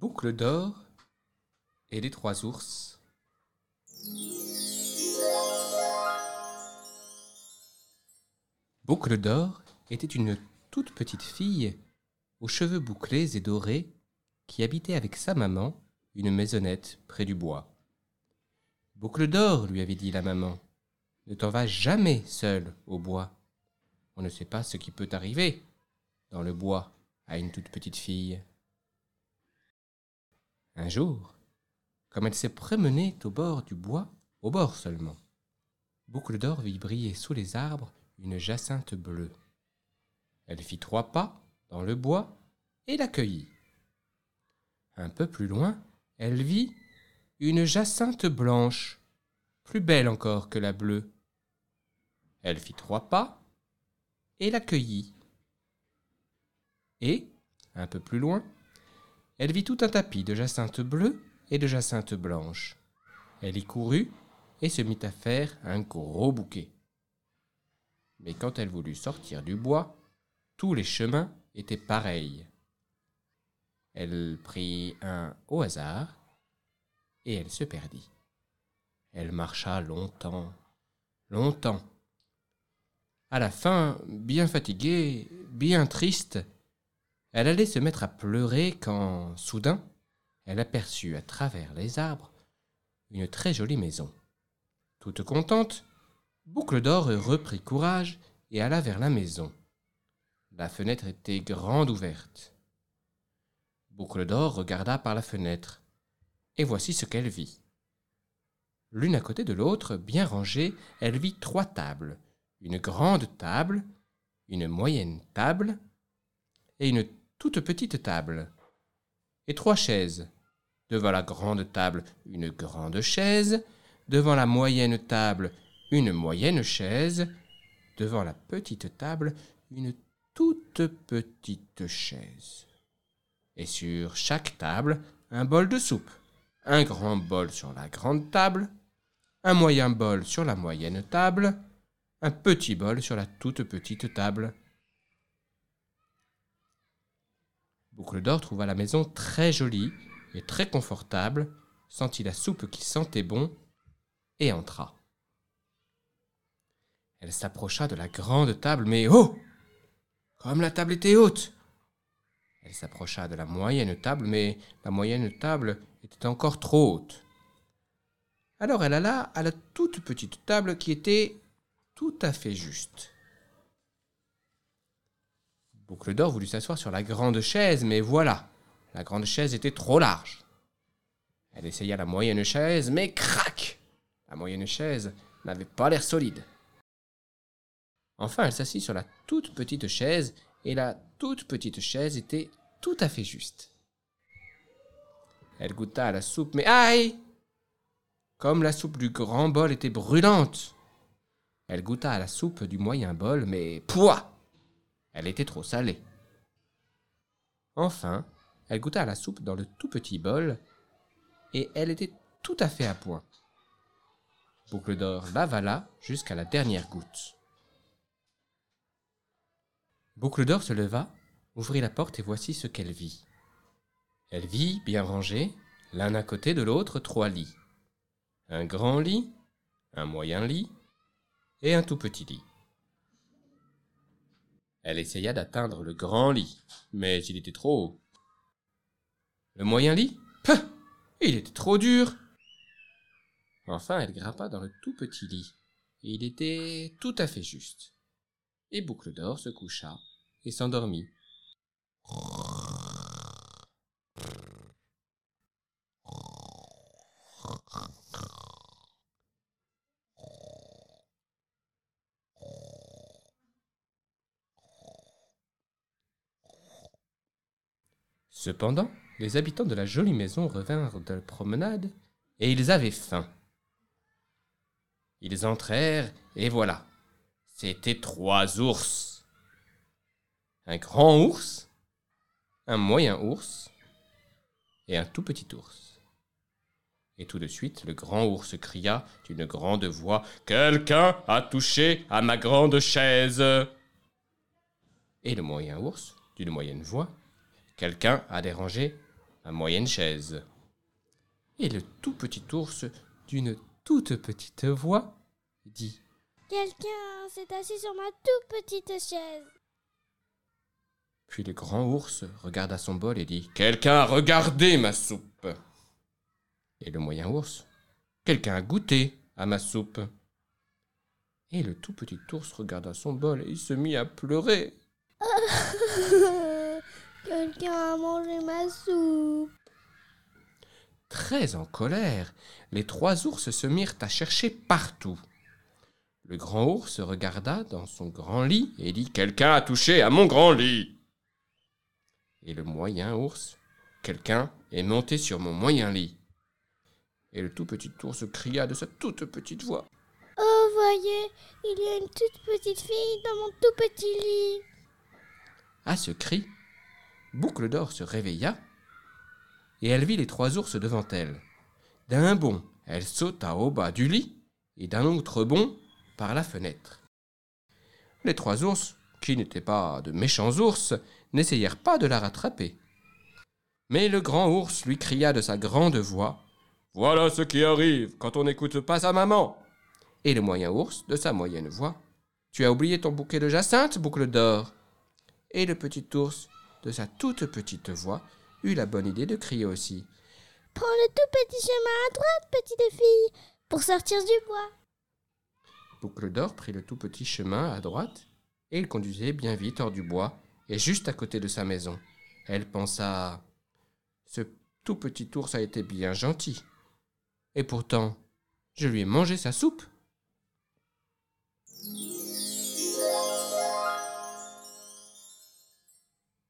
Boucle d'or et les trois ours. Boucle d'or était une toute petite fille aux cheveux bouclés et dorés qui habitait avec sa maman une maisonnette près du bois. Boucle d'or, lui avait dit la maman, ne t'en vas jamais seule au bois. On ne sait pas ce qui peut arriver dans le bois à une toute petite fille. Un jour, comme elle s'est promenée au bord du bois, au bord seulement, Boucle d'or vit briller sous les arbres une jacinthe bleue. Elle fit trois pas dans le bois et l'accueillit. Un peu plus loin, elle vit une jacinthe blanche, plus belle encore que la bleue. Elle fit trois pas et l'accueillit. Et, un peu plus loin, elle vit tout un tapis de jacinthe bleue et de jacinthe blanche. Elle y courut et se mit à faire un gros bouquet. Mais quand elle voulut sortir du bois, tous les chemins étaient pareils. Elle prit un au hasard et elle se perdit. Elle marcha longtemps, longtemps. À la fin, bien fatiguée, bien triste, elle allait se mettre à pleurer quand, soudain, elle aperçut à travers les arbres une très jolie maison. Toute contente, Boucle d'Or reprit courage et alla vers la maison. La fenêtre était grande ouverte. Boucle d'Or regarda par la fenêtre, et voici ce qu'elle vit. L'une à côté de l'autre, bien rangées, elle vit trois tables, une grande table, une moyenne table et une toute petite table, et trois chaises. Devant la grande table, une grande chaise, devant la moyenne table, une moyenne chaise, devant la petite table, une toute petite chaise. Et sur chaque table, un bol de soupe, un grand bol sur la grande table, un moyen bol sur la moyenne table, un petit bol sur la toute petite table. Boucle d'Or trouva la maison très jolie et très confortable, sentit la soupe qui sentait bon, et entra. Elle s'approcha de la grande table, mais oh Comme la table était haute Elle s'approcha de la moyenne table, mais la moyenne table était encore trop haute. Alors elle alla à la toute petite table qui était tout à fait juste. Boucle d'or voulut s'asseoir sur la grande chaise, mais voilà, la grande chaise était trop large. Elle essaya la moyenne chaise, mais crac La moyenne chaise n'avait pas l'air solide. Enfin, elle s'assit sur la toute petite chaise, et la toute petite chaise était tout à fait juste. Elle goûta à la soupe, mais aïe Comme la soupe du grand bol était brûlante. Elle goûta à la soupe du moyen bol, mais pouah Elle était trop salée. Enfin, elle goûta la soupe dans le tout petit bol, et elle était tout à fait à point. Boucle d'or l'avala jusqu'à la dernière goutte. Boucle d'or se leva, ouvrit la porte et voici ce qu'elle vit. Elle vit, bien rangés, l'un à côté de l'autre, trois lits. Un grand lit, un moyen lit et un tout petit lit. Elle essaya d'atteindre le grand lit, mais il était trop haut. Le moyen lit? Pah Il était trop dur Enfin, elle grimpa dans le tout petit lit, et il était tout à fait juste. Et Boucle d'Or se coucha et s'endormit. Cependant, les habitants de la jolie maison revinrent de la promenade, et ils avaient faim. Ils entrèrent, et voilà, c'étaient trois ours un grand ours, un moyen ours et un tout petit ours. Et tout de suite, le grand ours cria d'une grande voix Quelqu'un a touché à ma grande chaise. Et le moyen ours, d'une moyenne voix Quelqu'un a dérangé ma moyenne chaise. Et le tout petit ours, d'une toute petite voix, dit Quelqu'un s'est assis sur ma toute petite chaise. Puis le grand ours regarda son bol et dit Quelqu'un a regardé ma soupe. Et le moyen ours Quelqu'un a goûté à ma soupe. Et le tout petit ours regarda son bol et il se mit à pleurer. Quelqu'un a mangé ma soupe. Très en colère, les trois ours se mirent à chercher partout. Le grand ours regarda dans son grand lit et dit Quelqu'un a touché à mon grand lit. Et le moyen ours Quelqu'un est monté sur mon moyen lit. Et le tout petit ours cria de sa toute petite voix Oh, voyez, il y a une toute petite fille dans mon tout petit lit. À ce cri, Boucle d'Or se réveilla et elle vit les trois ours devant elle. D'un bond, elle sauta au bas du lit et d'un autre bond par la fenêtre. Les trois ours, qui n'étaient pas de méchants ours, n'essayèrent pas de la rattraper. Mais le grand ours lui cria de sa grande voix Voilà ce qui arrive quand on n'écoute pas sa maman. Et le moyen ours, de sa moyenne voix Tu as oublié ton bouquet de jacinthe, boucle d'or. Et le petit ours, de sa toute petite voix, eut la bonne idée de crier aussi. Prends le tout petit chemin à droite, petite fille, pour sortir du bois. Boucle d'or prit le tout petit chemin à droite, et il conduisait bien vite hors du bois, et juste à côté de sa maison. Elle pensa Ce tout petit ours a été bien gentil. Et pourtant, je lui ai mangé sa soupe.